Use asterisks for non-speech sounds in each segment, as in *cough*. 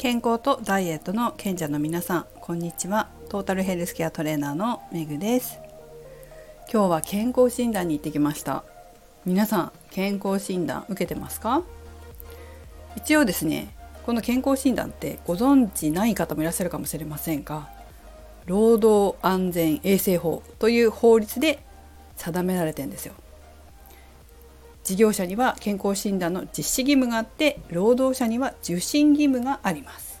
健康とダイエットの賢者の皆さんこんにちは。トータルヘルスケアトレーナーのめぐです。今日は健康診断に行ってきました。皆さん健康診断受けてますか？一応ですねこの健康診断ってご存知ない方もいらっしゃるかもしれませんが労働安全衛生法という法律で定められてんですよ。事業者には健康診断の実施義務があって労働者には受診義務があります。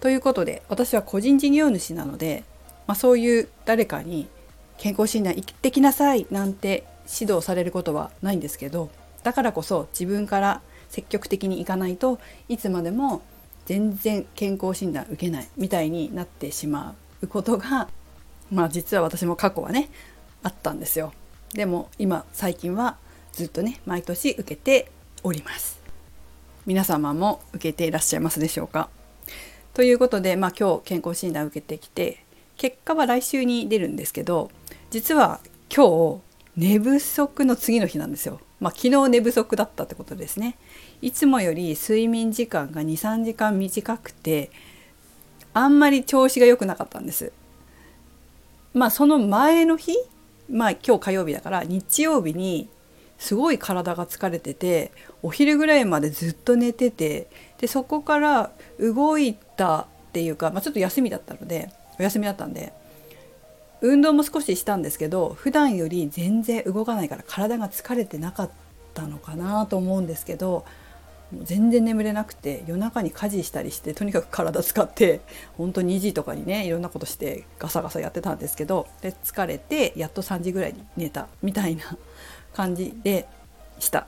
ということで私は個人事業主なので、まあ、そういう誰かに健康診断行ってきなさいなんて指導されることはないんですけどだからこそ自分から積極的に行かないといつまでも全然健康診断受けないみたいになってしまうことがまあ実は私も過去はねあったんですよ。でも今最近はずっとね毎年受けております皆様も受けていらっしゃいますでしょうか？ということで、まあ、今日健康診断受けてきて結果は来週に出るんですけど実は今日寝不足の次の日なんですよ。まあ、昨日寝不足だったってことですね。いつもより睡眠時間が23時間短くてあんまり調子が良くなかったんです。まあその前の日まあ今日火曜日だから日曜日にすごい体が疲れててお昼ぐらいまでずっと寝ててでそこから動いたっていうか、まあ、ちょっと休みだったのでお休みだったんで運動も少ししたんですけど普段より全然動かないから体が疲れてなかったのかなと思うんですけどもう全然眠れなくて夜中に家事したりしてとにかく体使って本当に2時とかにねいろんなことしてガサガサやってたんですけどで疲れてやっと3時ぐらいに寝たみたいな感じでした。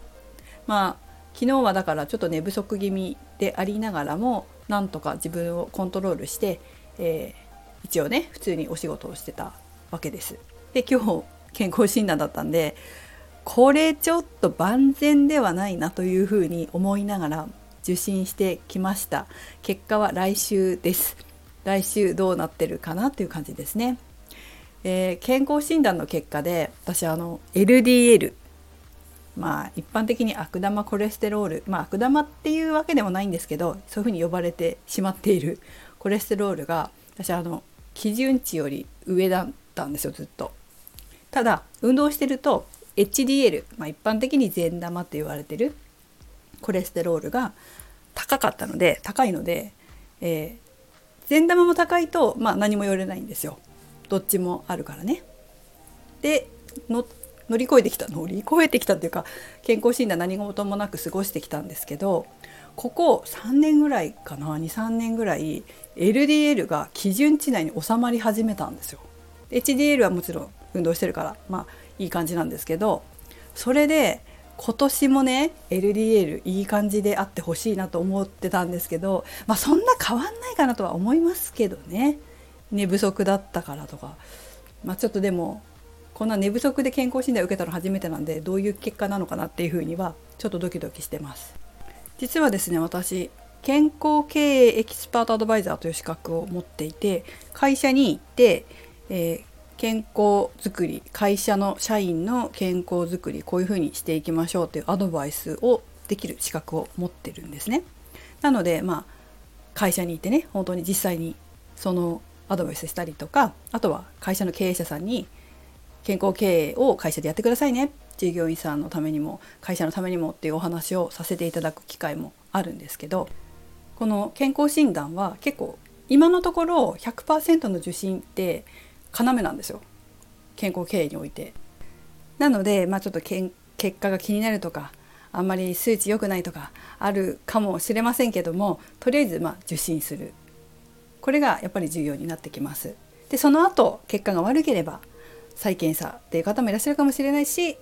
まあ昨日はだからちょっと寝不足気味でありながらもなんとか自分をコントロールして、えー、一応ね普通にお仕事をしてたわけです。で今日健康診断だったんでこれちょっと万全ではないなというふうに思いながら受診してきました。結果は来週です。来週どうなってるかなっていう感じですね。えー、健康診断の結果で私あの LDL まあ一般的に悪玉コレステロール。まあ悪玉っていうわけでもないんですけどそういうふうに呼ばれてしまっている。コレステロールが私あの基準値より上だったんですよずっと。ただ運動してると HDL、まあ、一般的に善玉って言われてるコレステロールが高かったので高いので、えー、善玉も高いと、まあ、何も言われないんですよ。どっちもあるからね。で乗り越えてきた乗り越えてきたっていうか健康診断何事もなく過ごしてきたんですけどここ3年ぐらいかな23年ぐらい LDL が基準値内に収まり始めたんですよ。HDL はもちろん運動してるからまあいい感じなんですけどそれで今年もね LDL いい感じであってほしいなと思ってたんですけどまあそんな変わんないかなとは思いますけどね。寝不足だったからとか、まあ、ちょっとでもこんな寝不足で健康診断受けたの初めてなんでどういう結果なのかなっていうふうにはちょっとドキドキしてます実はですね私健康経営エキスパートアドバイザーという資格を持っていて会社に行って、えー、健康づくり会社の社員の健康づくりこういうふうにしていきましょうというアドバイスをできる資格を持ってるんですね。なのでまあ会社に行ってね本当に実際にそのアドバイスしたりとかあとは会社の経営者さんに健康経営を会社でやってくださいね従業員さんのためにも会社のためにもっていうお話をさせていただく機会もあるんですけどこの健康診断は結構今のところ100%の受診って要なんですよ健康経営において。なので、まあ、ちょっとけん結果が気になるとかあんまり数値良くないとかあるかもしれませんけどもとりあえずまあ受診するこれがやっぱり重要になってきます。でその後結果が悪ければ再検査っていう方もいらっしゃるかもしれないし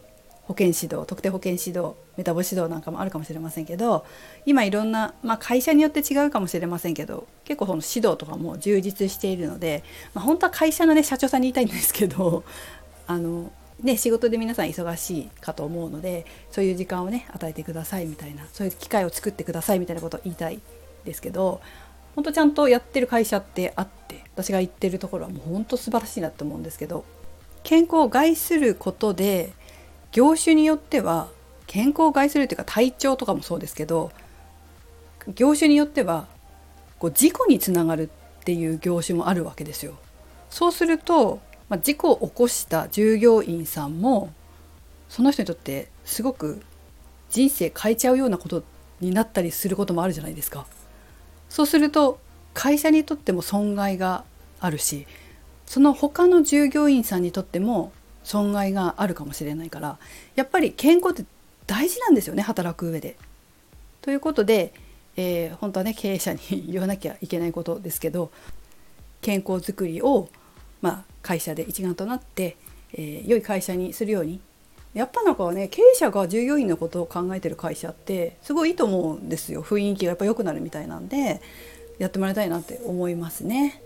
保健指導特定保健指導メタボ指導なんかもあるかもしれませんけど今いろんな、まあ、会社によって違うかもしれませんけど結構その指導とかも充実しているので、まあ、本当は会社のね社長さんに言いたいんですけど *laughs* あのね、仕事で皆さん忙しいかと思うのでそういう時間をね与えてくださいみたいなそういう機会を作ってくださいみたいなことを言いたいですけど本当ちゃんとやってる会社ってあって私が行ってるところはもう本当素晴らしいなって思うんですけど健康を害することで業種によっては健康を害するというか体調とかもそうですけど業種によってはこう事故につながるっていう業種もあるわけですよ。そうすると、まあ、事故を起こした従業員さんもその人にとってすごく人生変えちゃうようなことになったりすることもあるじゃないですか。そうすると会社にとっても損害があるしその他の従業員さんにとっても損害があるかもしれないからやっぱり健康って大事なんですよね働く上で。ということで、えー、本当はね経営者に言わなきゃいけないことですけど健康づくりを、まあ、会社で一丸となって、えー、良い会社にするようにやっぱなんかね経営者が従業員のことを考えてる会社ってすごいいいと思うんですよ雰囲気がやっぱ良くなるみたいなんでやってもらいたいなって思いますね。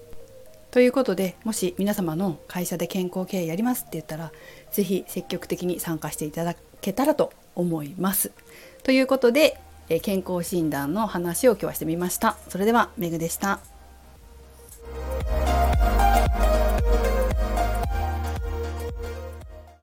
ということでもし皆様の会社で健康経営やりますって言ったら是非積極的に参加していただけたらと思います。ということで健康診断の話を今日はしてみました。それではメグでした。